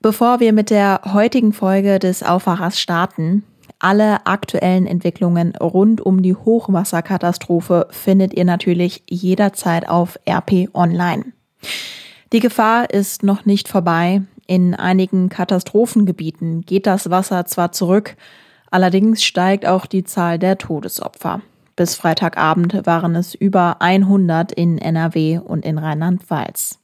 Bevor wir mit der heutigen Folge des Aufwachers starten, alle aktuellen Entwicklungen rund um die Hochwasserkatastrophe findet ihr natürlich jederzeit auf RP Online. Die Gefahr ist noch nicht vorbei. In einigen Katastrophengebieten geht das Wasser zwar zurück, allerdings steigt auch die Zahl der Todesopfer. Bis Freitagabend waren es über 100 in NRW und in Rheinland-Pfalz.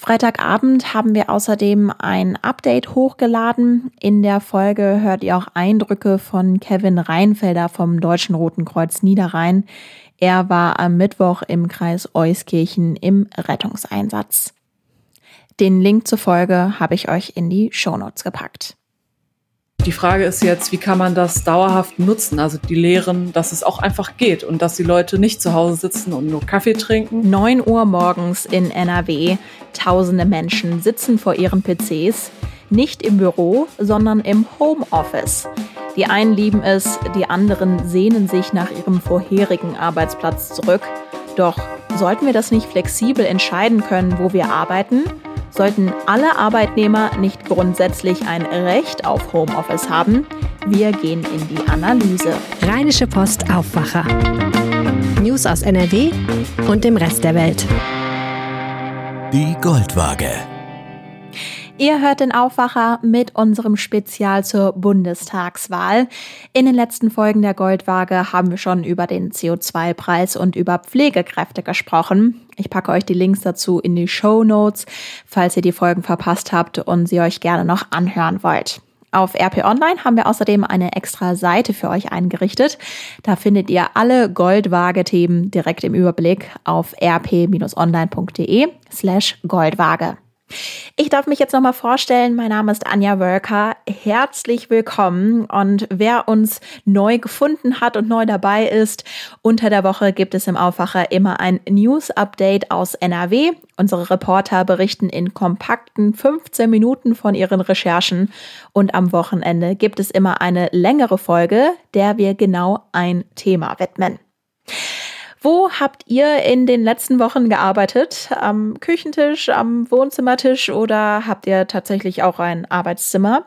Freitagabend haben wir außerdem ein Update hochgeladen. In der Folge hört ihr auch Eindrücke von Kevin Reinfelder vom Deutschen Roten Kreuz Niederrhein. Er war am Mittwoch im Kreis Euskirchen im Rettungseinsatz. Den Link zur Folge habe ich euch in die Shownotes gepackt. Die Frage ist jetzt, wie kann man das dauerhaft nutzen? Also die lehren, dass es auch einfach geht und dass die Leute nicht zu Hause sitzen und nur Kaffee trinken. 9 Uhr morgens in NRW. Tausende Menschen sitzen vor ihren PCs. Nicht im Büro, sondern im Homeoffice. Die einen lieben es, die anderen sehnen sich nach ihrem vorherigen Arbeitsplatz zurück. Doch sollten wir das nicht flexibel entscheiden können, wo wir arbeiten? Sollten alle Arbeitnehmer nicht grundsätzlich ein Recht auf Homeoffice haben? Wir gehen in die Analyse. Rheinische Post Aufwacher. News aus NRW und dem Rest der Welt. Die Goldwaage. Ihr hört den Aufwacher mit unserem Spezial zur Bundestagswahl. In den letzten Folgen der Goldwaage haben wir schon über den CO2-Preis und über Pflegekräfte gesprochen. Ich packe euch die Links dazu in die Show Notes, falls ihr die Folgen verpasst habt und sie euch gerne noch anhören wollt. Auf RP Online haben wir außerdem eine extra Seite für euch eingerichtet. Da findet ihr alle Goldwaage-Themen direkt im Überblick auf rp-online.de slash Goldwaage. Ich darf mich jetzt nochmal vorstellen. Mein Name ist Anja Wölker. Herzlich willkommen. Und wer uns neu gefunden hat und neu dabei ist, unter der Woche gibt es im Aufwacher immer ein News-Update aus NRW. Unsere Reporter berichten in kompakten 15 Minuten von ihren Recherchen. Und am Wochenende gibt es immer eine längere Folge, der wir genau ein Thema widmen. Wo habt ihr in den letzten Wochen gearbeitet? Am Küchentisch, am Wohnzimmertisch oder habt ihr tatsächlich auch ein Arbeitszimmer?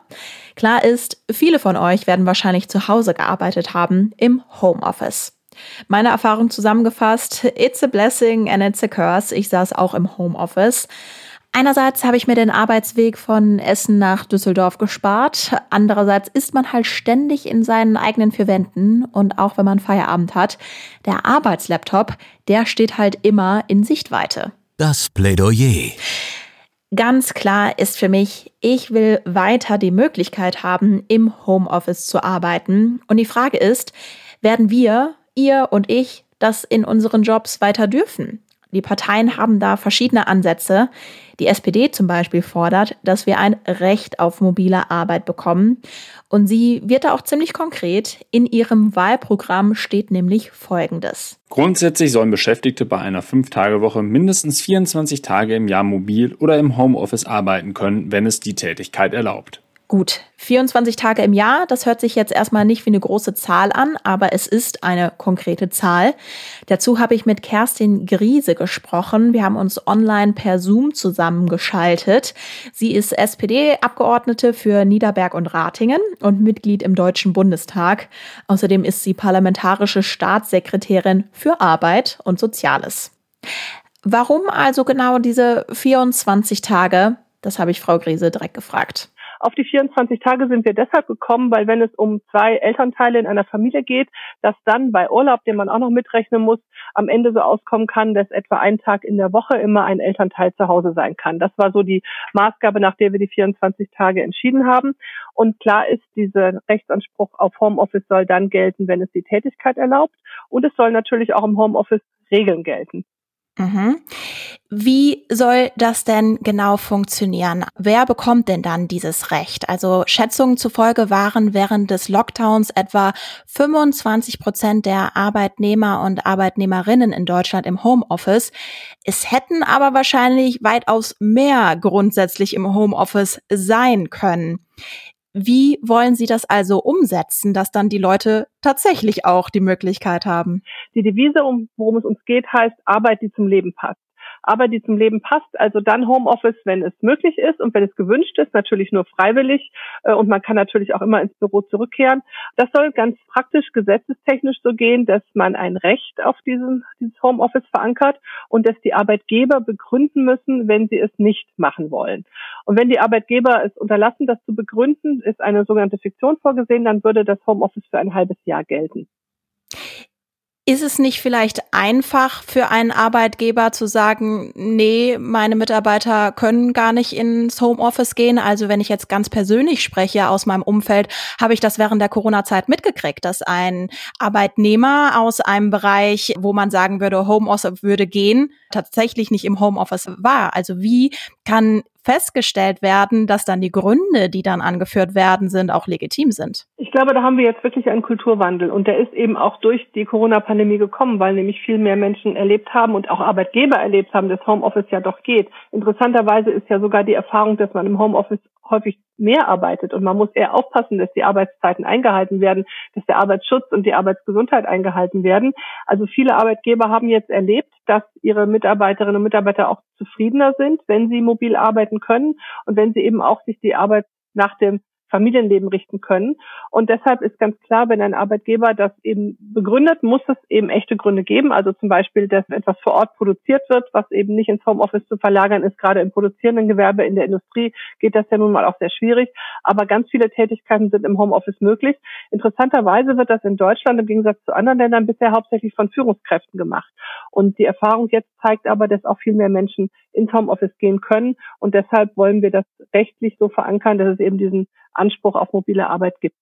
Klar ist, viele von euch werden wahrscheinlich zu Hause gearbeitet haben im Homeoffice. Meine Erfahrung zusammengefasst, it's a blessing and it's a curse. Ich saß auch im Homeoffice. Einerseits habe ich mir den Arbeitsweg von Essen nach Düsseldorf gespart. Andererseits ist man halt ständig in seinen eigenen vier Wänden und auch wenn man Feierabend hat, der Arbeitslaptop, der steht halt immer in Sichtweite. Das Plädoyer. Ganz klar ist für mich, ich will weiter die Möglichkeit haben, im Homeoffice zu arbeiten. Und die Frage ist, werden wir, ihr und ich, das in unseren Jobs weiter dürfen? Die Parteien haben da verschiedene Ansätze. Die SPD zum Beispiel fordert, dass wir ein Recht auf mobile Arbeit bekommen. Und sie wird da auch ziemlich konkret. In ihrem Wahlprogramm steht nämlich Folgendes. Grundsätzlich sollen Beschäftigte bei einer 5-Tage-Woche mindestens 24 Tage im Jahr mobil oder im Homeoffice arbeiten können, wenn es die Tätigkeit erlaubt. Gut, 24 Tage im Jahr, das hört sich jetzt erstmal nicht wie eine große Zahl an, aber es ist eine konkrete Zahl. Dazu habe ich mit Kerstin Griese gesprochen. Wir haben uns online per Zoom zusammengeschaltet. Sie ist SPD-Abgeordnete für Niederberg und Ratingen und Mitglied im Deutschen Bundestag. Außerdem ist sie parlamentarische Staatssekretärin für Arbeit und Soziales. Warum also genau diese 24 Tage? Das habe ich Frau Griese direkt gefragt. Auf die 24 Tage sind wir deshalb gekommen, weil wenn es um zwei Elternteile in einer Familie geht, dass dann bei Urlaub, den man auch noch mitrechnen muss, am Ende so auskommen kann, dass etwa ein Tag in der Woche immer ein Elternteil zu Hause sein kann. Das war so die Maßgabe, nach der wir die 24 Tage entschieden haben. Und klar ist, dieser Rechtsanspruch auf Homeoffice soll dann gelten, wenn es die Tätigkeit erlaubt. Und es soll natürlich auch im Homeoffice Regeln gelten. Mhm. Wie soll das denn genau funktionieren? Wer bekommt denn dann dieses Recht? Also Schätzungen zufolge waren während des Lockdowns etwa 25 Prozent der Arbeitnehmer und Arbeitnehmerinnen in Deutschland im Homeoffice. Es hätten aber wahrscheinlich weitaus mehr grundsätzlich im Homeoffice sein können. Wie wollen Sie das also umsetzen, dass dann die Leute tatsächlich auch die Möglichkeit haben? Die Devise, um, worum es uns geht, heißt Arbeit, die zum Leben passt. Aber die zum Leben passt. Also dann Homeoffice, wenn es möglich ist und wenn es gewünscht ist, natürlich nur freiwillig äh, und man kann natürlich auch immer ins Büro zurückkehren. Das soll ganz praktisch gesetzestechnisch so gehen, dass man ein Recht auf diesen, dieses Homeoffice verankert und dass die Arbeitgeber begründen müssen, wenn sie es nicht machen wollen. Und wenn die Arbeitgeber es unterlassen, das zu begründen, ist eine sogenannte Fiktion vorgesehen, dann würde das Homeoffice für ein halbes Jahr gelten. Ist es nicht vielleicht einfach für einen Arbeitgeber zu sagen, nee, meine Mitarbeiter können gar nicht ins Homeoffice gehen? Also wenn ich jetzt ganz persönlich spreche aus meinem Umfeld, habe ich das während der Corona-Zeit mitgekriegt, dass ein Arbeitnehmer aus einem Bereich, wo man sagen würde, Homeoffice würde gehen, tatsächlich nicht im Homeoffice war. Also wie kann festgestellt werden, dass dann die Gründe, die dann angeführt werden, sind, auch legitim sind. Ich glaube, da haben wir jetzt wirklich einen Kulturwandel und der ist eben auch durch die Corona-Pandemie gekommen, weil nämlich viel mehr Menschen erlebt haben und auch Arbeitgeber erlebt haben, dass Homeoffice ja doch geht. Interessanterweise ist ja sogar die Erfahrung, dass man im Homeoffice häufig mehr arbeitet und man muss eher aufpassen, dass die Arbeitszeiten eingehalten werden, dass der Arbeitsschutz und die Arbeitsgesundheit eingehalten werden. Also viele Arbeitgeber haben jetzt erlebt, dass ihre Mitarbeiterinnen und Mitarbeiter auch zufriedener sind, wenn sie mobil arbeiten können und wenn sie eben auch sich die Arbeit nach dem Familienleben richten können. Und deshalb ist ganz klar, wenn ein Arbeitgeber das eben begründet, muss es eben echte Gründe geben. Also zum Beispiel, dass etwas vor Ort produziert wird, was eben nicht ins Homeoffice zu verlagern ist. Gerade im produzierenden Gewerbe, in der Industrie geht das ja nun mal auch sehr schwierig. Aber ganz viele Tätigkeiten sind im Homeoffice möglich. Interessanterweise wird das in Deutschland im Gegensatz zu anderen Ländern bisher hauptsächlich von Führungskräften gemacht. Und die Erfahrung jetzt zeigt aber, dass auch viel mehr Menschen ins Homeoffice gehen können. Und deshalb wollen wir das rechtlich so verankern, dass es eben diesen Anspruch auf mobile Arbeit gibt.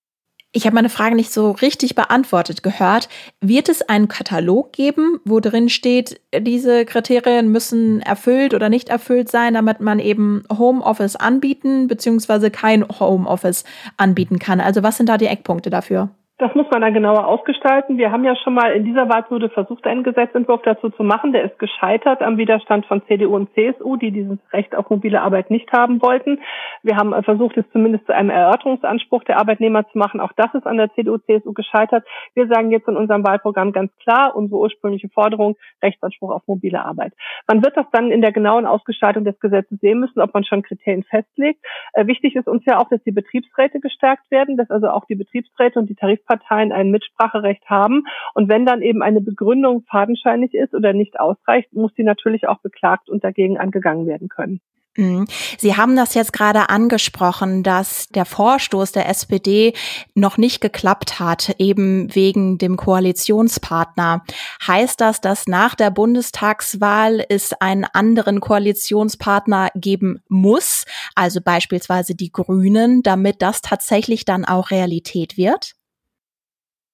Ich habe meine Frage nicht so richtig beantwortet gehört. Wird es einen Katalog geben, wo drin steht, diese Kriterien müssen erfüllt oder nicht erfüllt sein, damit man eben Homeoffice anbieten bzw. kein Homeoffice anbieten kann? Also was sind da die Eckpunkte dafür? Das muss man dann genauer ausgestalten. Wir haben ja schon mal in dieser Wahlperiode versucht, einen Gesetzentwurf dazu zu machen. Der ist gescheitert am Widerstand von CDU und CSU, die dieses Recht auf mobile Arbeit nicht haben wollten. Wir haben versucht, es zumindest zu einem Erörterungsanspruch der Arbeitnehmer zu machen. Auch das ist an der CDU, CSU gescheitert. Wir sagen jetzt in unserem Wahlprogramm ganz klar, unsere ursprüngliche Forderung, Rechtsanspruch auf mobile Arbeit. Man wird das dann in der genauen Ausgestaltung des Gesetzes sehen müssen, ob man schon Kriterien festlegt. Äh, wichtig ist uns ja auch, dass die Betriebsräte gestärkt werden, dass also auch die Betriebsräte und die Tarifparteien Parteien ein Mitspracherecht haben. Und wenn dann eben eine Begründung fadenscheinig ist oder nicht ausreicht, muss die natürlich auch beklagt und dagegen angegangen werden können. Mhm. Sie haben das jetzt gerade angesprochen, dass der Vorstoß der SPD noch nicht geklappt hat, eben wegen dem Koalitionspartner. Heißt das, dass nach der Bundestagswahl es einen anderen Koalitionspartner geben muss, also beispielsweise die Grünen, damit das tatsächlich dann auch Realität wird?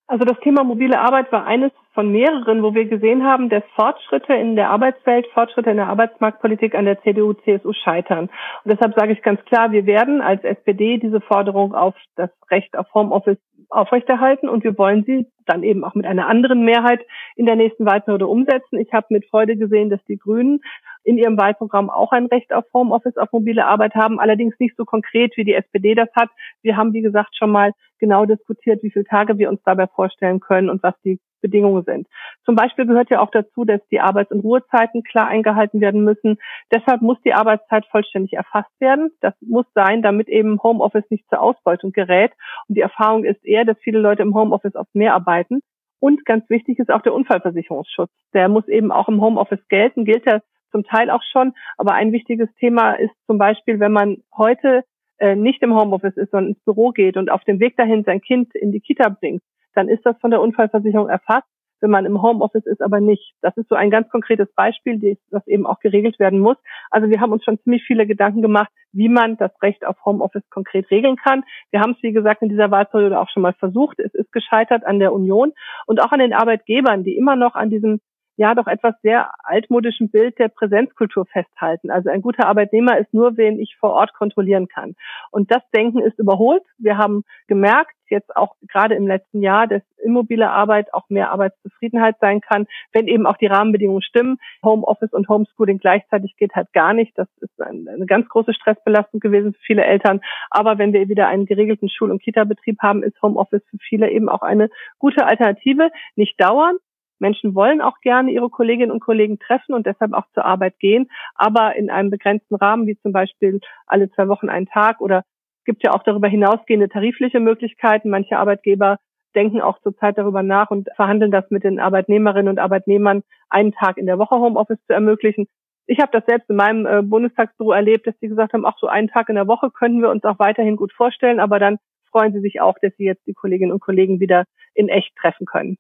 Also das Thema mobile Arbeit war eines von mehreren, wo wir gesehen haben, dass Fortschritte in der Arbeitswelt, Fortschritte in der Arbeitsmarktpolitik an der CDU, CSU scheitern. Und deshalb sage ich ganz klar, wir werden als SPD diese Forderung auf das Recht auf Homeoffice aufrechterhalten und wir wollen sie dann eben auch mit einer anderen Mehrheit in der nächsten Wahlperiode umsetzen. Ich habe mit Freude gesehen, dass die Grünen in ihrem Wahlprogramm auch ein Recht auf Homeoffice, auf mobile Arbeit haben, allerdings nicht so konkret, wie die SPD das hat. Wir haben, wie gesagt, schon mal genau diskutiert, wie viele Tage wir uns dabei vorstellen können und was die Bedingungen sind. Zum Beispiel gehört ja auch dazu, dass die Arbeits- und Ruhezeiten klar eingehalten werden müssen. Deshalb muss die Arbeitszeit vollständig erfasst werden. Das muss sein, damit eben Homeoffice nicht zur Ausbeutung gerät. Und die Erfahrung ist eher, dass viele Leute im Homeoffice oft mehr arbeiten. Und ganz wichtig ist auch der Unfallversicherungsschutz. Der muss eben auch im Homeoffice gelten, gilt er zum Teil auch schon. Aber ein wichtiges Thema ist zum Beispiel, wenn man heute äh, nicht im Homeoffice ist, sondern ins Büro geht und auf dem Weg dahin sein Kind in die Kita bringt, dann ist das von der Unfallversicherung erfasst. Wenn man im Homeoffice ist, aber nicht. Das ist so ein ganz konkretes Beispiel, das eben auch geregelt werden muss. Also wir haben uns schon ziemlich viele Gedanken gemacht, wie man das Recht auf Homeoffice konkret regeln kann. Wir haben es, wie gesagt, in dieser Wahlperiode auch schon mal versucht. Es ist gescheitert an der Union und auch an den Arbeitgebern, die immer noch an diesem ja doch etwas sehr altmodischen Bild der Präsenzkultur festhalten. Also ein guter Arbeitnehmer ist nur, wen ich vor Ort kontrollieren kann. Und das Denken ist überholt. Wir haben gemerkt, jetzt auch gerade im letzten Jahr, dass immobile Arbeit auch mehr Arbeitszufriedenheit sein kann, wenn eben auch die Rahmenbedingungen stimmen. Homeoffice und Homeschooling gleichzeitig geht halt gar nicht. Das ist eine ganz große Stressbelastung gewesen für viele Eltern. Aber wenn wir wieder einen geregelten Schul- und Kita-Betrieb haben, ist Homeoffice für viele eben auch eine gute Alternative. Nicht dauernd, Menschen wollen auch gerne ihre Kolleginnen und Kollegen treffen und deshalb auch zur Arbeit gehen, aber in einem begrenzten Rahmen, wie zum Beispiel alle zwei Wochen einen Tag oder es gibt ja auch darüber hinausgehende tarifliche Möglichkeiten. Manche Arbeitgeber denken auch zurzeit darüber nach und verhandeln das mit den Arbeitnehmerinnen und Arbeitnehmern, einen Tag in der Woche Homeoffice zu ermöglichen. Ich habe das selbst in meinem äh, Bundestagsbüro erlebt, dass die gesagt haben, ach so einen Tag in der Woche können wir uns auch weiterhin gut vorstellen, aber dann freuen sie sich auch, dass sie jetzt die Kolleginnen und Kollegen wieder in echt treffen können.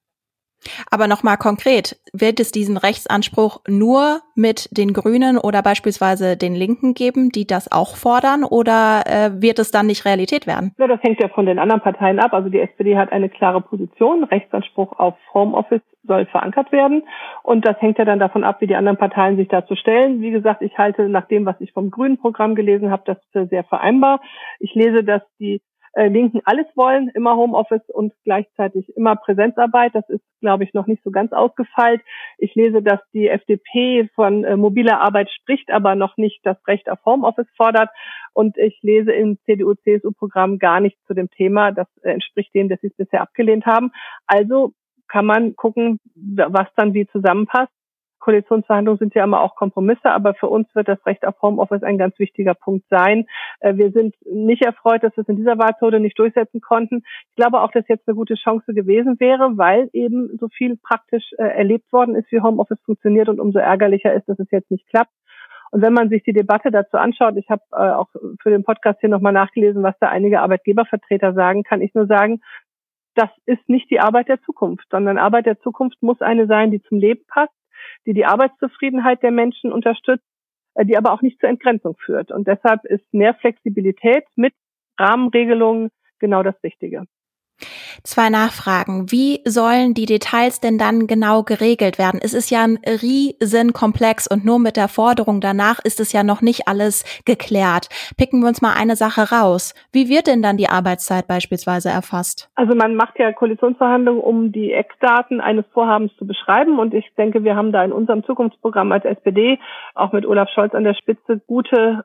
Aber nochmal konkret, wird es diesen Rechtsanspruch nur mit den Grünen oder beispielsweise den Linken geben, die das auch fordern, oder äh, wird es dann nicht Realität werden? Ja, das hängt ja von den anderen Parteien ab. Also die SPD hat eine klare Position. Rechtsanspruch auf Homeoffice soll verankert werden. Und das hängt ja dann davon ab, wie die anderen Parteien sich dazu stellen. Wie gesagt, ich halte nach dem, was ich vom Grünen Programm gelesen habe, das für sehr vereinbar. Ich lese, dass die äh, Linken alles wollen, immer Homeoffice und gleichzeitig immer Präsenzarbeit. Das ist, glaube ich, noch nicht so ganz ausgefeilt. Ich lese, dass die FDP von äh, mobiler Arbeit spricht, aber noch nicht das Recht auf Homeoffice fordert. Und ich lese im CDU-CSU-Programm gar nichts zu dem Thema. Das äh, entspricht dem, dass sie es bisher abgelehnt haben. Also kann man gucken, was dann wie zusammenpasst. Koalitionsverhandlungen sind ja immer auch Kompromisse, aber für uns wird das Recht auf Homeoffice ein ganz wichtiger Punkt sein. Äh, wir sind nicht erfreut, dass wir es in dieser Wahlperiode nicht durchsetzen konnten. Ich glaube auch, dass jetzt eine gute Chance gewesen wäre, weil eben so viel praktisch äh, erlebt worden ist, wie Homeoffice funktioniert und umso ärgerlicher ist, dass es jetzt nicht klappt. Und wenn man sich die Debatte dazu anschaut, ich habe äh, auch für den Podcast hier nochmal nachgelesen, was da einige Arbeitgebervertreter sagen, kann ich nur sagen, das ist nicht die Arbeit der Zukunft, sondern Arbeit der Zukunft muss eine sein, die zum Leben passt, die die Arbeitszufriedenheit der Menschen unterstützt, äh, die aber auch nicht zur Entgrenzung führt. Und deshalb ist mehr Flexibilität mit Rahmenregelungen genau das Richtige. Zwei Nachfragen. Wie sollen die Details denn dann genau geregelt werden? Es ist ja ein Riesenkomplex und nur mit der Forderung danach ist es ja noch nicht alles geklärt. Picken wir uns mal eine Sache raus. Wie wird denn dann die Arbeitszeit beispielsweise erfasst? Also man macht ja Koalitionsverhandlungen, um die Eckdaten eines Vorhabens zu beschreiben und ich denke, wir haben da in unserem Zukunftsprogramm als SPD auch mit Olaf Scholz an der Spitze gute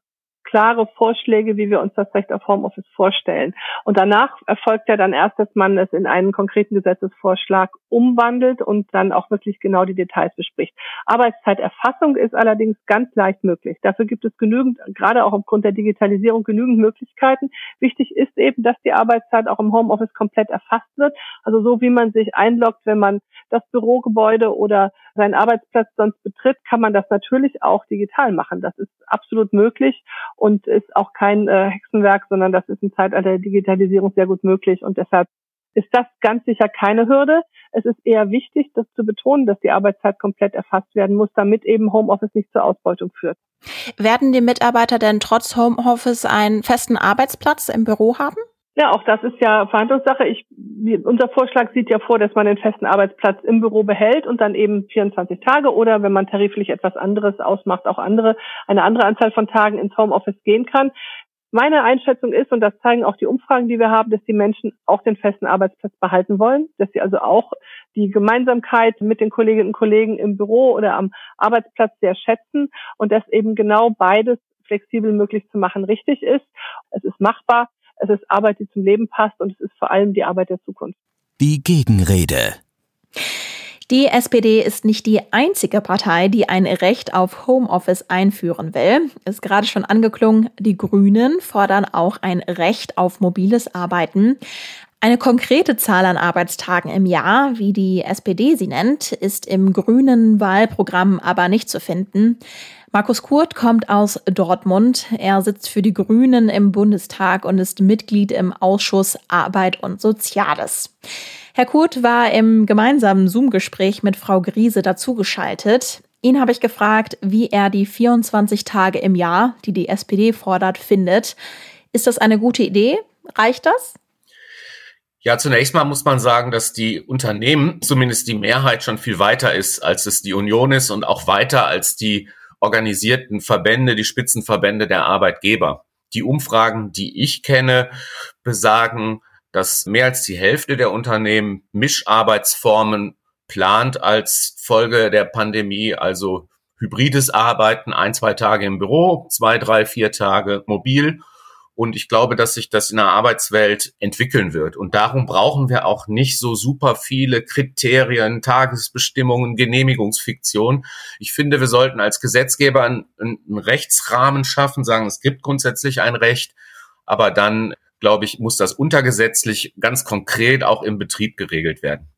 klare Vorschläge, wie wir uns das Recht auf Homeoffice vorstellen. Und danach erfolgt ja dann erst, dass man es in einen konkreten Gesetzesvorschlag umwandelt und dann auch wirklich genau die Details bespricht. Arbeitszeiterfassung ist allerdings ganz leicht möglich. Dafür gibt es genügend, gerade auch aufgrund der Digitalisierung, genügend Möglichkeiten. Wichtig ist eben, dass die Arbeitszeit auch im Homeoffice komplett erfasst wird. Also so wie man sich einloggt, wenn man das Bürogebäude oder seinen Arbeitsplatz sonst betritt, kann man das natürlich auch digital machen. Das ist absolut möglich und ist auch kein äh, Hexenwerk, sondern das ist im Zeitalter der Digitalisierung sehr gut möglich und deshalb ist das ganz sicher keine Hürde. Es ist eher wichtig, das zu betonen, dass die Arbeitszeit komplett erfasst werden muss, damit eben Homeoffice nicht zur Ausbeutung führt. Werden die Mitarbeiter denn trotz Homeoffice einen festen Arbeitsplatz im Büro haben? Ja, auch das ist ja Verhandlungssache. Ich, unser Vorschlag sieht ja vor, dass man den festen Arbeitsplatz im Büro behält und dann eben 24 Tage oder wenn man tariflich etwas anderes ausmacht, auch andere, eine andere Anzahl von Tagen ins Homeoffice gehen kann. Meine Einschätzung ist, und das zeigen auch die Umfragen, die wir haben, dass die Menschen auch den festen Arbeitsplatz behalten wollen, dass sie also auch die Gemeinsamkeit mit den Kolleginnen und Kollegen im Büro oder am Arbeitsplatz sehr schätzen und dass eben genau beides flexibel möglich zu machen richtig ist. Es ist machbar es ist Arbeit, die zum Leben passt und es ist vor allem die Arbeit der Zukunft. Die Gegenrede. Die SPD ist nicht die einzige Partei, die ein Recht auf Homeoffice einführen will. Ist gerade schon angeklungen, die Grünen fordern auch ein Recht auf mobiles Arbeiten. Eine konkrete Zahl an Arbeitstagen im Jahr, wie die SPD sie nennt, ist im grünen Wahlprogramm aber nicht zu finden. Markus Kurt kommt aus Dortmund. Er sitzt für die Grünen im Bundestag und ist Mitglied im Ausschuss Arbeit und Soziales. Herr Kurt war im gemeinsamen Zoom-Gespräch mit Frau Griese dazugeschaltet. Ihn habe ich gefragt, wie er die 24 Tage im Jahr, die die SPD fordert, findet. Ist das eine gute Idee? Reicht das? Ja, zunächst mal muss man sagen, dass die Unternehmen, zumindest die Mehrheit, schon viel weiter ist, als es die Union ist und auch weiter als die organisierten Verbände, die Spitzenverbände der Arbeitgeber. Die Umfragen, die ich kenne, besagen, dass mehr als die Hälfte der Unternehmen Mischarbeitsformen plant als Folge der Pandemie, also hybrides Arbeiten, ein, zwei Tage im Büro, zwei, drei, vier Tage mobil Und ich glaube, dass sich das in der Arbeitswelt entwickeln wird. Und darum brauchen wir auch nicht so super viele Kriterien, Tagesbestimmungen, Genehmigungsfiktion. Ich finde, wir sollten als Gesetzgeber einen, einen Rechtsrahmen schaffen, sagen, es gibt grundsätzlich ein Recht, aber dann, glaube ich, muss das untergesetzlich ganz konkret auch im Betrieb geregelt werden.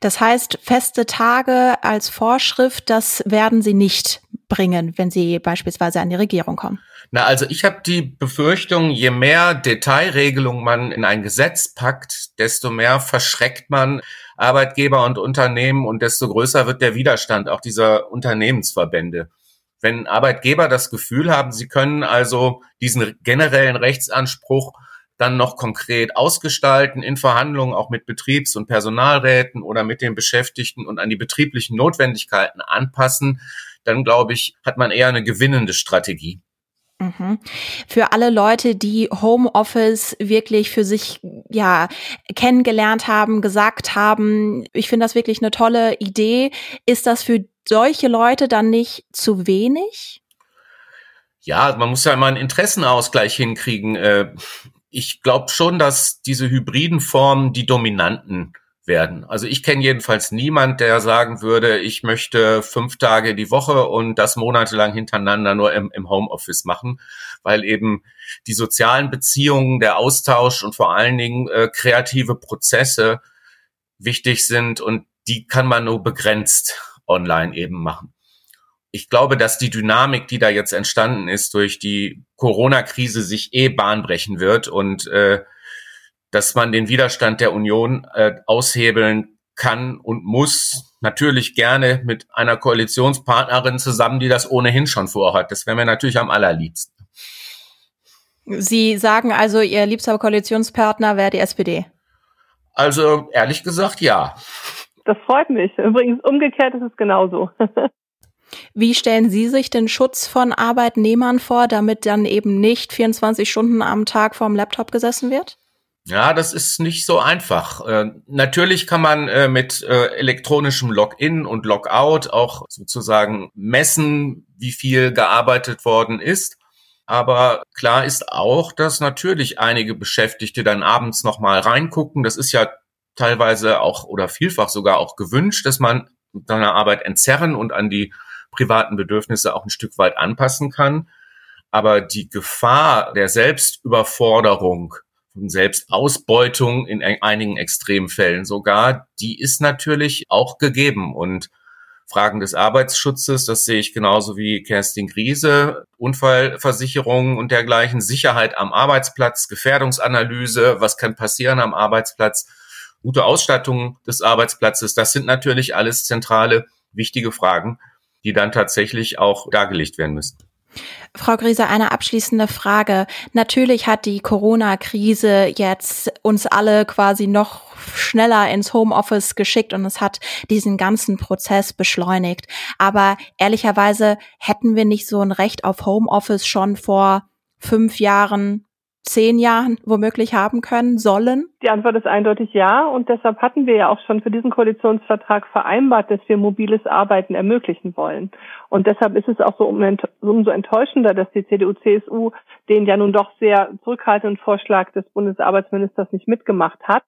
Das heißt, feste Tage als Vorschrift, das werden Sie nicht bringen, wenn Sie beispielsweise an die Regierung kommen. Na, also ich habe die Befürchtung, je mehr Detailregelung man in ein Gesetz packt, desto mehr verschreckt man Arbeitgeber und Unternehmen und desto größer wird der Widerstand auch dieser Unternehmensverbände. Wenn Arbeitgeber das Gefühl haben, sie können also diesen generellen Rechtsanspruch dann noch konkret ausgestalten in Verhandlungen auch mit Betriebs- und Personalräten oder mit den Beschäftigten und an die betrieblichen Notwendigkeiten anpassen, dann glaube ich, hat man eher eine gewinnende Strategie. Mhm. Für alle Leute, die Homeoffice wirklich für sich ja kennengelernt haben, gesagt haben, ich finde das wirklich eine tolle Idee, ist das für solche Leute dann nicht zu wenig? Ja, man muss ja immer einen Interessenausgleich hinkriegen. Äh, ich glaube schon, dass diese hybriden Formen die dominanten werden. Also ich kenne jedenfalls niemand, der sagen würde, ich möchte fünf Tage die Woche und das monatelang hintereinander nur im, im Homeoffice machen, weil eben die sozialen Beziehungen, der Austausch und vor allen Dingen äh, kreative Prozesse wichtig sind und die kann man nur begrenzt online eben machen. Ich glaube, dass die Dynamik, die da jetzt entstanden ist durch die Corona-Krise, sich eh bahnbrechen wird und äh, dass man den Widerstand der Union äh, aushebeln kann und muss. Natürlich gerne mit einer Koalitionspartnerin zusammen, die das ohnehin schon vorhat. Das wäre mir natürlich am allerliebsten. Sie sagen also, Ihr liebster Koalitionspartner wäre die SPD? Also ehrlich gesagt, ja. Das freut mich. Übrigens, umgekehrt ist es genauso. Wie stellen Sie sich den Schutz von Arbeitnehmern vor, damit dann eben nicht 24 Stunden am Tag vorm Laptop gesessen wird? Ja, das ist nicht so einfach. Äh, natürlich kann man äh, mit äh, elektronischem Login und Logout auch sozusagen messen, wie viel gearbeitet worden ist. Aber klar ist auch, dass natürlich einige Beschäftigte dann abends nochmal reingucken. Das ist ja teilweise auch oder vielfach sogar auch gewünscht, dass man seine Arbeit entzerren und an die privaten Bedürfnisse auch ein Stück weit anpassen kann. Aber die Gefahr der Selbstüberforderung und Selbstausbeutung in einigen Extremfällen sogar, die ist natürlich auch gegeben. Und Fragen des Arbeitsschutzes, das sehe ich genauso wie Kerstin Griese, Unfallversicherung und dergleichen, Sicherheit am Arbeitsplatz, Gefährdungsanalyse, was kann passieren am Arbeitsplatz, gute Ausstattung des Arbeitsplatzes, das sind natürlich alles zentrale, wichtige Fragen, die dann tatsächlich auch dargelegt werden müssen. Frau Griese, eine abschließende Frage. Natürlich hat die Corona-Krise jetzt uns alle quasi noch schneller ins Homeoffice geschickt und es hat diesen ganzen Prozess beschleunigt. Aber ehrlicherweise hätten wir nicht so ein Recht auf Homeoffice schon vor fünf Jahren zehn Jahren womöglich haben können, sollen? Die Antwort ist eindeutig ja. Und deshalb hatten wir ja auch schon für diesen Koalitionsvertrag vereinbart, dass wir mobiles Arbeiten ermöglichen wollen. Und deshalb ist es auch so umso enttäuschender, dass die CDU-CSU den ja nun doch sehr zurückhaltenden Vorschlag des Bundesarbeitsministers nicht mitgemacht hat.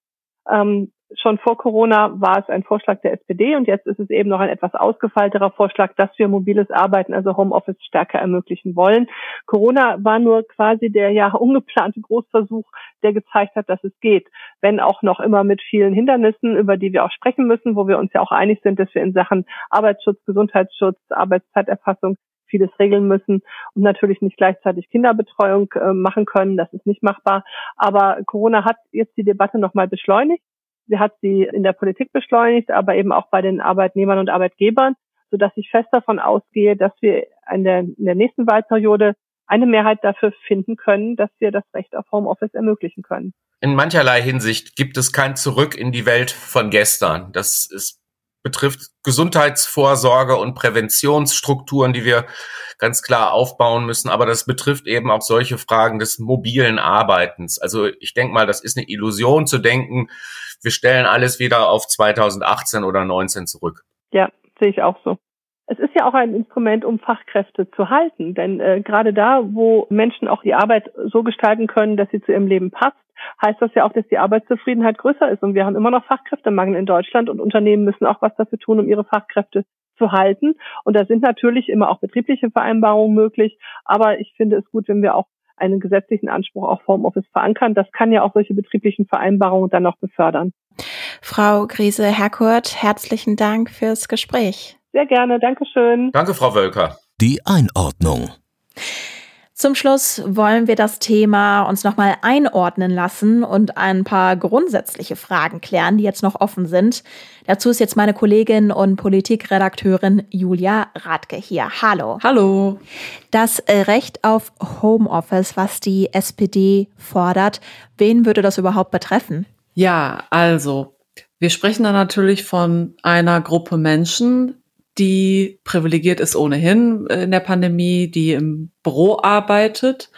Ähm, schon vor Corona war es ein Vorschlag der SPD und jetzt ist es eben noch ein etwas ausgefeilterer Vorschlag, dass wir mobiles Arbeiten, also Homeoffice stärker ermöglichen wollen. Corona war nur quasi der ja ungeplante Großversuch, der gezeigt hat, dass es geht, wenn auch noch immer mit vielen Hindernissen, über die wir auch sprechen müssen, wo wir uns ja auch einig sind, dass wir in Sachen Arbeitsschutz, Gesundheitsschutz, Arbeitszeiterfassung vieles regeln müssen und natürlich nicht gleichzeitig Kinderbetreuung äh, machen können. Das ist nicht machbar. Aber Corona hat jetzt die Debatte nochmal beschleunigt. Sie hat sie in der Politik beschleunigt, aber eben auch bei den Arbeitnehmern und Arbeitgebern, sodass ich fest davon ausgehe, dass wir in der, in der nächsten Wahlperiode eine Mehrheit dafür finden können, dass wir das Recht auf Homeoffice ermöglichen können. In mancherlei Hinsicht gibt es kein Zurück in die Welt von gestern. Das ist betrifft Gesundheitsvorsorge und Präventionsstrukturen, die wir ganz klar aufbauen müssen. Aber das betrifft eben auch solche Fragen des mobilen Arbeitens. Also ich denke mal, das ist eine Illusion zu denken, wir stellen alles wieder auf 2018 oder 19 zurück. Ja, sehe ich auch so. es ist ja auch ein Instrument, um Fachkräfte zu halten. Denn äh, gerade da, wo Menschen auch die Arbeit so gestalten können, dass sie zu ihrem Leben passt, heißt das ja auch, dass die Arbeitszufriedenheit größer ist. Und wir haben immer noch Fachkräftemangel in Deutschland und Unternehmen müssen auch was dafür tun, um ihre Fachkräfte zu halten. Und da sind natürlich immer auch betriebliche Vereinbarungen möglich. Aber ich finde es gut, wenn wir auch einen gesetzlichen Anspruch auf Homeoffice verankern. Das kann ja auch solche betrieblichen Vereinbarungen dann noch befördern. Frau Griese-Herkurt, herzlichen Dank fürs Gespräch. Sehr gerne, Dankeschön. Danke, Frau Wölker. Die Einordnung. Zum Schluss wollen wir das Thema uns nochmal einordnen lassen und ein paar grundsätzliche Fragen klären, die jetzt noch offen sind. Dazu ist jetzt meine Kollegin und Politikredakteurin Julia Radke hier. Hallo. Hallo. Das Recht auf Homeoffice, was die SPD fordert, wen würde das überhaupt betreffen? Ja, also wir sprechen da natürlich von einer Gruppe Menschen, die privilegiert ist ohnehin in der Pandemie, die im Büro arbeitet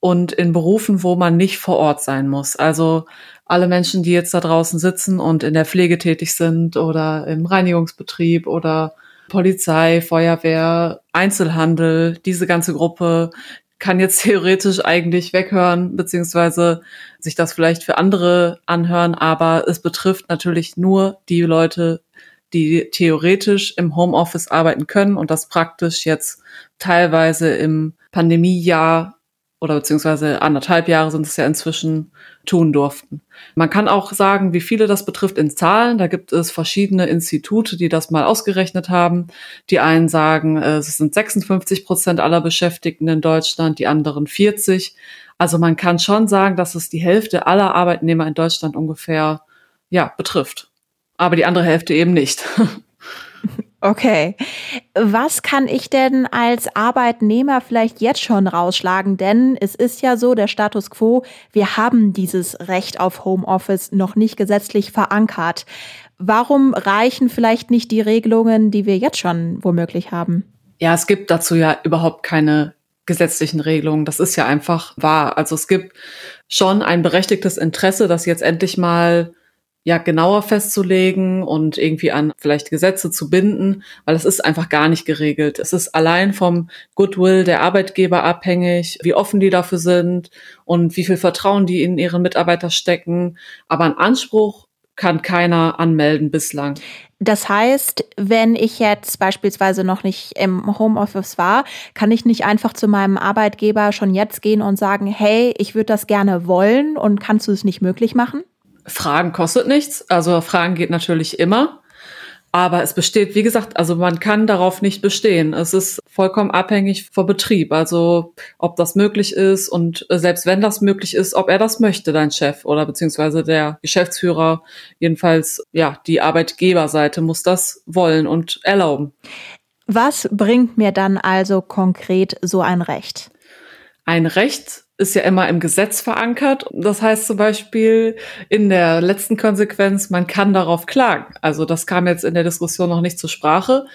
und in Berufen, wo man nicht vor Ort sein muss. Also alle Menschen, die jetzt da draußen sitzen und in der Pflege tätig sind oder im Reinigungsbetrieb oder Polizei, Feuerwehr, Einzelhandel, diese ganze Gruppe kann jetzt theoretisch eigentlich weghören, beziehungsweise sich das vielleicht für andere anhören, aber es betrifft natürlich nur die Leute, die theoretisch im Homeoffice arbeiten können und das praktisch jetzt teilweise im Pandemiejahr oder beziehungsweise anderthalb Jahre sind es ja inzwischen tun durften. Man kann auch sagen, wie viele das betrifft in Zahlen. Da gibt es verschiedene Institute, die das mal ausgerechnet haben. Die einen sagen, äh, es sind 56 Prozent aller Beschäftigten in Deutschland, die anderen 40. Also man kann schon sagen, dass es die Hälfte aller Arbeitnehmer in Deutschland ungefähr ja betrifft aber die andere Hälfte eben nicht. Okay. Was kann ich denn als Arbeitnehmer vielleicht jetzt schon rausschlagen? Denn es ist ja so, der Status quo, wir haben dieses Recht auf Homeoffice noch nicht gesetzlich verankert. Warum reichen vielleicht nicht die Regelungen, die wir jetzt schon womöglich haben? Ja, es gibt dazu ja überhaupt keine gesetzlichen Regelungen. Das ist ja einfach wahr. Also es gibt schon ein berechtigtes Interesse, dass jetzt endlich mal ja genauer festzulegen und irgendwie an vielleicht Gesetze zu binden, weil es ist einfach gar nicht geregelt. Es ist allein vom Goodwill der Arbeitgeber abhängig, wie offen die dafür sind und wie viel Vertrauen die in ihren Mitarbeiter stecken. Aber ein Anspruch kann keiner anmelden bislang. Das heißt, wenn ich jetzt beispielsweise noch nicht im Homeoffice war, kann ich nicht einfach zu meinem Arbeitgeber schon jetzt gehen und sagen, hey, ich würde das gerne wollen und kannst du es nicht möglich machen? Fragen kostet nichts. Also Fragen geht natürlich immer. Aber es besteht, wie gesagt, also man kann darauf nicht bestehen. Es ist vollkommen abhängig vom Betrieb. Also ob das möglich ist und selbst wenn das möglich ist, ob er das möchte, dein Chef oder beziehungsweise der Geschäftsführer, jedenfalls ja, die Arbeitgeberseite muss das wollen und erlauben. Was bringt mir dann also konkret so ein Recht? Ein Recht ist ja immer im Gesetz verankert. Das heißt zum Beispiel in der letzten Konsequenz, man kann darauf klagen. Also das kam jetzt in der Diskussion noch nicht zur Sprache.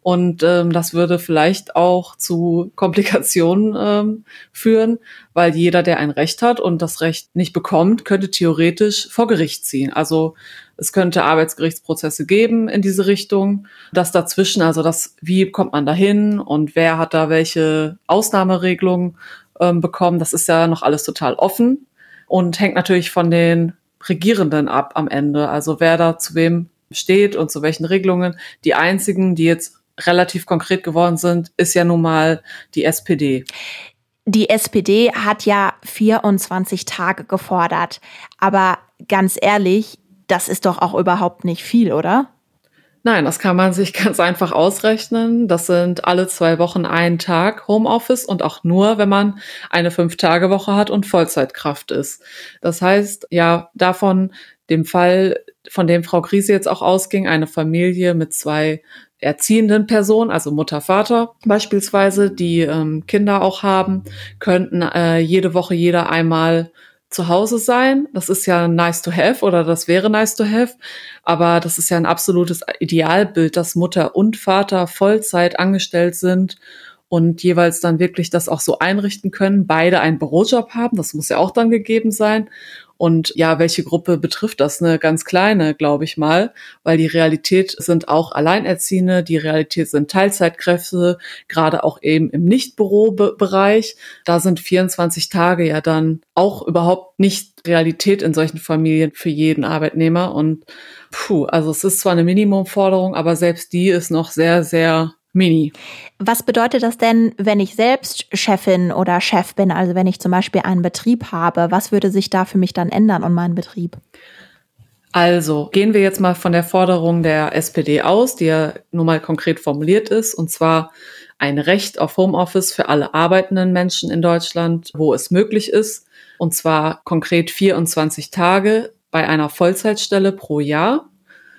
Und ähm, das würde vielleicht auch zu Komplikationen ähm, führen, weil jeder, der ein Recht hat und das Recht nicht bekommt, könnte theoretisch vor Gericht ziehen. Also es könnte Arbeitsgerichtsprozesse geben in diese Richtung. Das dazwischen, also das, wie kommt man dahin und wer hat da welche Ausnahmeregelungen ähm, bekommen. Das ist ja noch alles total offen und hängt natürlich von den Regierenden ab am Ende. Also wer da zu wem steht und zu welchen Regelungen. Die einzigen, die jetzt relativ konkret geworden sind, ist ja nun mal die SPD. Die SPD hat ja 24 Tage gefordert. Aber ganz ehrlich, das ist doch auch überhaupt nicht viel, oder? Nein, das kann man sich ganz einfach ausrechnen. Das sind alle zwei Wochen ein Tag Homeoffice und auch nur, wenn man eine Fünf-Tage-Woche hat und Vollzeitkraft ist. Das heißt, ja, davon dem Fall, von dem Frau Krise jetzt auch ausging, eine Familie mit zwei erziehenden Personen, also Mutter, Vater beispielsweise, die ähm, Kinder auch haben, könnten äh, jede Woche jeder einmal zu Hause sein. Das ist ja nice to have oder das wäre nice to have. Aber das ist ja ein absolutes Idealbild, dass Mutter und Vater Vollzeit angestellt sind und jeweils dann wirklich das auch so einrichten können. Beide einen Bürojob haben. Das muss ja auch dann gegeben sein. Und ja, welche Gruppe betrifft das? Eine ganz kleine, glaube ich mal, weil die Realität sind auch Alleinerziehende, die Realität sind Teilzeitkräfte, gerade auch eben im Nicht-Büro-Bereich. Da sind 24 Tage ja dann auch überhaupt nicht Realität in solchen Familien für jeden Arbeitnehmer. Und puh, also es ist zwar eine Minimumforderung, aber selbst die ist noch sehr, sehr Mini. Was bedeutet das denn, wenn ich selbst Chefin oder Chef bin, also wenn ich zum Beispiel einen Betrieb habe? Was würde sich da für mich dann ändern und meinen Betrieb? Also gehen wir jetzt mal von der Forderung der SPD aus, die ja nun mal konkret formuliert ist, und zwar ein Recht auf Homeoffice für alle arbeitenden Menschen in Deutschland, wo es möglich ist, und zwar konkret 24 Tage bei einer Vollzeitstelle pro Jahr.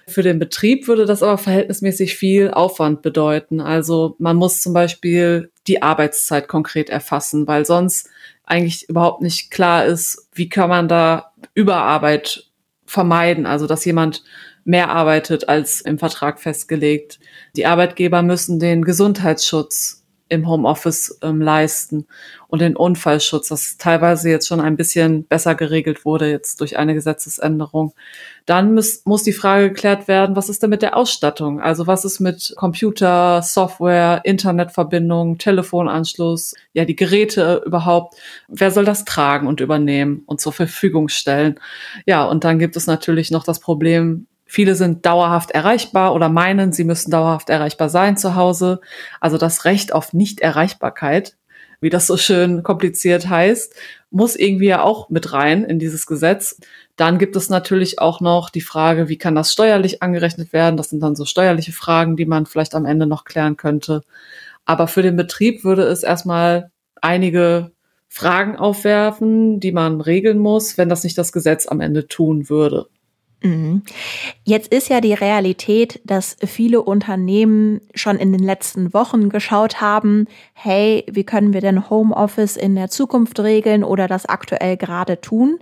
Für den Betrieb würde das aber verhältnismäßig viel Aufwand bedeuten. Also man muss zum Beispiel die Arbeitszeit konkret erfassen, weil sonst eigentlich überhaupt nicht klar ist, wie kann man da Überarbeit vermeiden, also dass jemand mehr arbeitet als im Vertrag festgelegt. Die Arbeitgeber müssen den Gesundheitsschutz im Homeoffice ähm, leisten und den Unfallschutz, das teilweise jetzt schon ein bisschen besser geregelt wurde jetzt durch eine Gesetzesänderung. Dann muss, muss die Frage geklärt werden, was ist denn mit der Ausstattung? Also was ist mit Computer, Software, Internetverbindung, Telefonanschluss, ja die Geräte überhaupt? Wer soll das tragen und übernehmen und zur Verfügung stellen? Ja, und dann gibt es natürlich noch das Problem, Viele sind dauerhaft erreichbar oder meinen, sie müssen dauerhaft erreichbar sein zu Hause. Also das Recht auf Nichterreichbarkeit, wie das so schön kompliziert heißt, muss irgendwie ja auch mit rein in dieses Gesetz. Dann gibt es natürlich auch noch die Frage, wie kann das steuerlich angerechnet werden? Das sind dann so steuerliche Fragen, die man vielleicht am Ende noch klären könnte. Aber für den Betrieb würde es erstmal einige Fragen aufwerfen, die man regeln muss, wenn das nicht das Gesetz am Ende tun würde. Mhm. Jetzt ist ja die Realität, dass viele Unternehmen schon in den letzten Wochen geschaut haben, hey, wie können wir denn Homeoffice in der Zukunft regeln oder das aktuell gerade tun?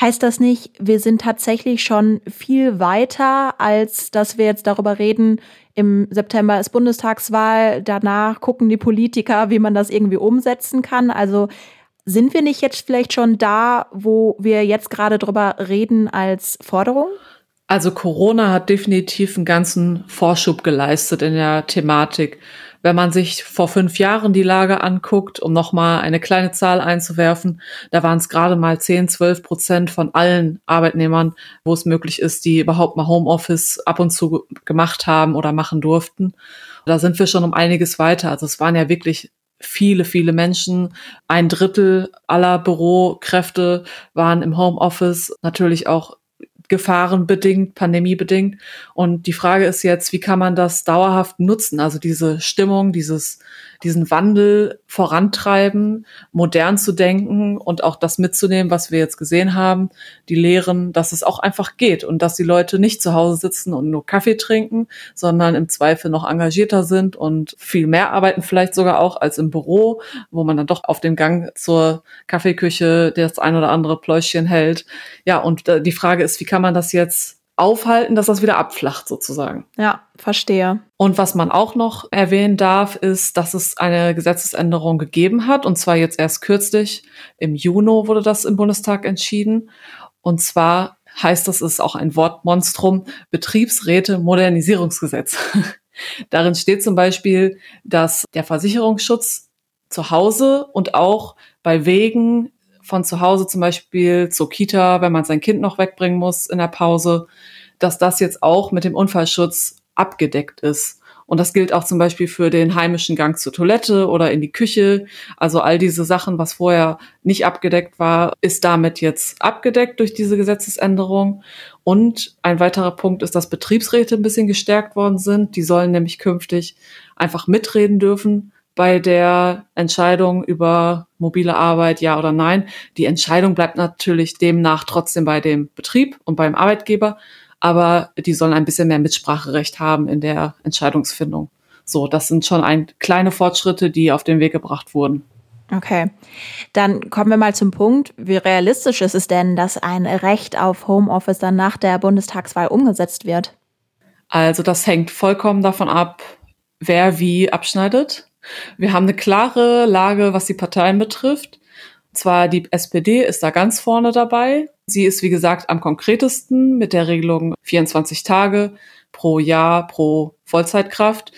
Heißt das nicht, wir sind tatsächlich schon viel weiter, als dass wir jetzt darüber reden, im September ist Bundestagswahl, danach gucken die Politiker, wie man das irgendwie umsetzen kann. Also sind wir nicht jetzt vielleicht schon da, wo wir jetzt gerade drüber reden als Forderung? Also Corona hat definitiv einen ganzen Vorschub geleistet in der Thematik. Wenn man sich vor fünf Jahren die Lage anguckt, um nochmal eine kleine Zahl einzuwerfen, da waren es gerade mal 10, 12 Prozent von allen Arbeitnehmern, wo es möglich ist, die überhaupt mal Homeoffice ab und zu gemacht haben oder machen durften. Da sind wir schon um einiges weiter. Also es waren ja wirklich viele, viele Menschen. Ein Drittel aller Bürokräfte waren im Homeoffice, natürlich auch gefahrenbedingt, pandemiebedingt. Und die Frage ist jetzt, wie kann man das dauerhaft nutzen? Also diese Stimmung, dieses diesen Wandel vorantreiben, modern zu denken und auch das mitzunehmen, was wir jetzt gesehen haben, die Lehren, dass es auch einfach geht und dass die Leute nicht zu Hause sitzen und nur Kaffee trinken, sondern im Zweifel noch engagierter sind und viel mehr arbeiten vielleicht sogar auch als im Büro, wo man dann doch auf dem Gang zur Kaffeeküche das ein oder andere Pläuschchen hält. Ja, und äh, die Frage ist, wie kann man das jetzt aufhalten, dass das wieder abflacht sozusagen. Ja, verstehe. Und was man auch noch erwähnen darf, ist, dass es eine Gesetzesänderung gegeben hat, und zwar jetzt erst kürzlich, im Juni wurde das im Bundestag entschieden. Und zwar heißt das, ist auch ein Wortmonstrum, Betriebsräte Modernisierungsgesetz. Darin steht zum Beispiel, dass der Versicherungsschutz zu Hause und auch bei Wegen von zu Hause zum Beispiel zur Kita, wenn man sein Kind noch wegbringen muss in der Pause, dass das jetzt auch mit dem Unfallschutz abgedeckt ist. Und das gilt auch zum Beispiel für den heimischen Gang zur Toilette oder in die Küche. Also all diese Sachen, was vorher nicht abgedeckt war, ist damit jetzt abgedeckt durch diese Gesetzesänderung. Und ein weiterer Punkt ist, dass Betriebsräte ein bisschen gestärkt worden sind. Die sollen nämlich künftig einfach mitreden dürfen bei der Entscheidung über mobile Arbeit, ja oder nein. Die Entscheidung bleibt natürlich demnach trotzdem bei dem Betrieb und beim Arbeitgeber, aber die sollen ein bisschen mehr Mitspracherecht haben in der Entscheidungsfindung. So, das sind schon ein, kleine Fortschritte, die auf den Weg gebracht wurden. Okay, dann kommen wir mal zum Punkt. Wie realistisch ist es denn, dass ein Recht auf Homeoffice dann nach der Bundestagswahl umgesetzt wird? Also das hängt vollkommen davon ab, wer wie abschneidet. Wir haben eine klare Lage, was die Parteien betrifft. zwar die SPD ist da ganz vorne dabei. Sie ist, wie gesagt, am konkretesten mit der Regelung 24 Tage pro Jahr pro Vollzeitkraft.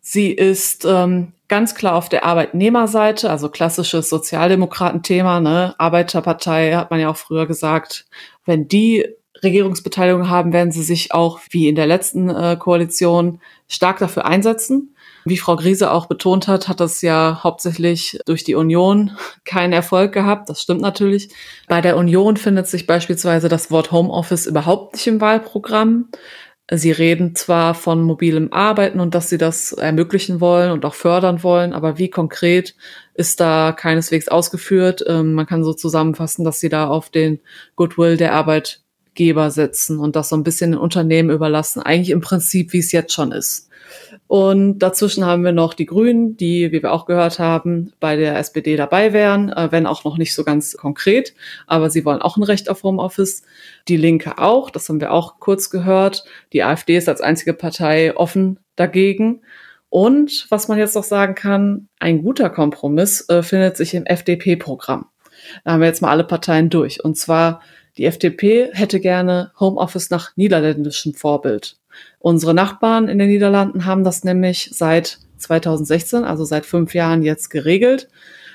Sie ist ähm, ganz klar auf der Arbeitnehmerseite, also klassisches Sozialdemokratenthema, ne? Arbeiterpartei hat man ja auch früher gesagt, wenn die Regierungsbeteiligung haben, werden sie sich auch wie in der letzten äh, Koalition stark dafür einsetzen. Wie Frau Griese auch betont hat, hat das ja hauptsächlich durch die Union keinen Erfolg gehabt. Das stimmt natürlich. Bei der Union findet sich beispielsweise das Wort Homeoffice überhaupt nicht im Wahlprogramm. Sie reden zwar von mobilem Arbeiten und dass sie das ermöglichen wollen und auch fördern wollen, aber wie konkret ist da keineswegs ausgeführt. Ähm, man kann so zusammenfassen, dass sie da auf den Goodwill der Arbeitgeber setzen und das so ein bisschen den Unternehmen überlassen. Eigentlich im Prinzip, wie es jetzt schon ist. Und dazwischen haben wir noch die Grünen, die, wie wir auch gehört haben, bei der SPD dabei wären, äh, wenn auch noch nicht so ganz konkret, aber sie wollen auch ein Recht auf Homeoffice. Die Linke auch, das haben wir auch kurz gehört. Die AfD ist als einzige Partei offen dagegen. Und was man jetzt noch sagen kann, ein guter Kompromiss äh, findet sich im FDP-Programm. Da haben wir jetzt mal alle Parteien durch. Und zwar, die FDP hätte gerne Homeoffice nach niederländischem Vorbild. Unsere Nachbarn in den Niederlanden haben das nämlich seit 2016, also seit fünf Jahren jetzt geregelt.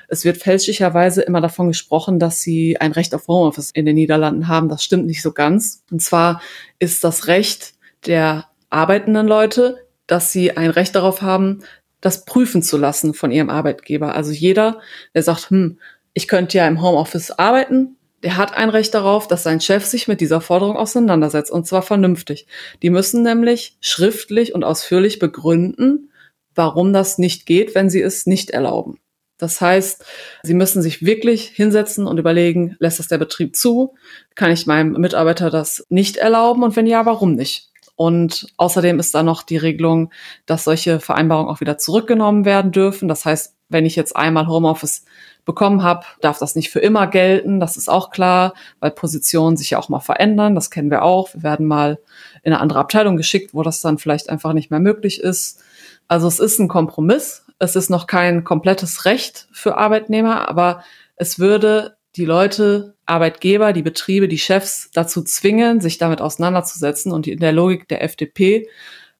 Es wird fälschlicherweise immer davon gesprochen, dass sie ein Recht auf Homeoffice in den Niederlanden haben. Das stimmt nicht so ganz. Und zwar ist das Recht der arbeitenden Leute, dass sie ein Recht darauf haben, das prüfen zu lassen von ihrem Arbeitgeber. Also jeder, der sagt, hm, ich könnte ja im Homeoffice arbeiten, der hat ein Recht darauf, dass sein Chef sich mit dieser Forderung auseinandersetzt und zwar vernünftig. Die müssen nämlich schriftlich und ausführlich begründen, warum das nicht geht, wenn sie es nicht erlauben. Das heißt, sie müssen sich wirklich hinsetzen und überlegen, lässt das der Betrieb zu? Kann ich meinem Mitarbeiter das nicht erlauben? Und wenn ja, warum nicht? Und außerdem ist da noch die Regelung, dass solche Vereinbarungen auch wieder zurückgenommen werden dürfen. Das heißt, wenn ich jetzt einmal Homeoffice bekommen habe, darf das nicht für immer gelten. Das ist auch klar, weil Positionen sich ja auch mal verändern. Das kennen wir auch. Wir werden mal in eine andere Abteilung geschickt, wo das dann vielleicht einfach nicht mehr möglich ist. Also es ist ein Kompromiss. Es ist noch kein komplettes Recht für Arbeitnehmer, aber es würde die Leute, Arbeitgeber, die Betriebe, die Chefs dazu zwingen, sich damit auseinanderzusetzen. Und in der Logik der FDP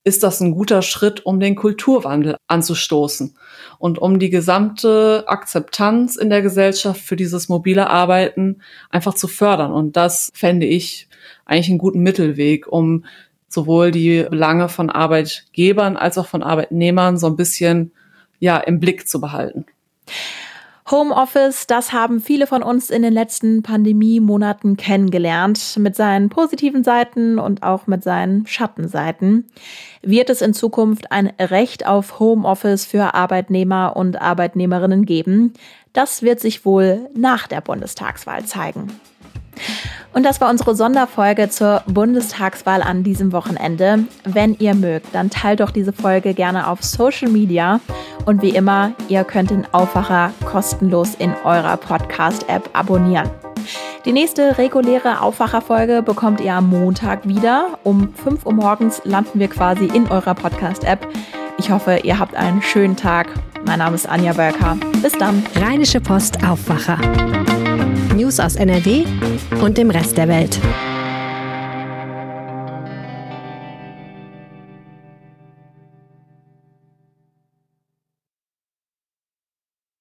ist das ein guter Schritt, um den Kulturwandel anzustoßen und um die gesamte Akzeptanz in der Gesellschaft für dieses mobile Arbeiten einfach zu fördern. Und das fände ich eigentlich einen guten Mittelweg, um sowohl die Belange von Arbeitgebern als auch von Arbeitnehmern so ein bisschen ja im Blick zu behalten. Homeoffice, das haben viele von uns in den letzten Pandemie-Monaten kennengelernt, mit seinen positiven Seiten und auch mit seinen Schattenseiten. Wird es in Zukunft ein Recht auf Homeoffice für Arbeitnehmer und Arbeitnehmerinnen geben? Das wird sich wohl nach der Bundestagswahl zeigen. Und das war unsere Sonderfolge zur Bundestagswahl an diesem Wochenende. Wenn ihr mögt, dann teilt doch diese Folge gerne auf Social Media. Und wie immer, ihr könnt den Aufwacher kostenlos in eurer Podcast-App abonnieren. Die nächste reguläre Aufwacherfolge bekommt ihr am Montag wieder. Um 5 Uhr morgens landen wir quasi in eurer Podcast-App. Ich hoffe, ihr habt einen schönen Tag. Mein Name ist Anja Bölker. Bis dann. Rheinische Post Aufwacher. News aus NRW und dem Rest der Welt.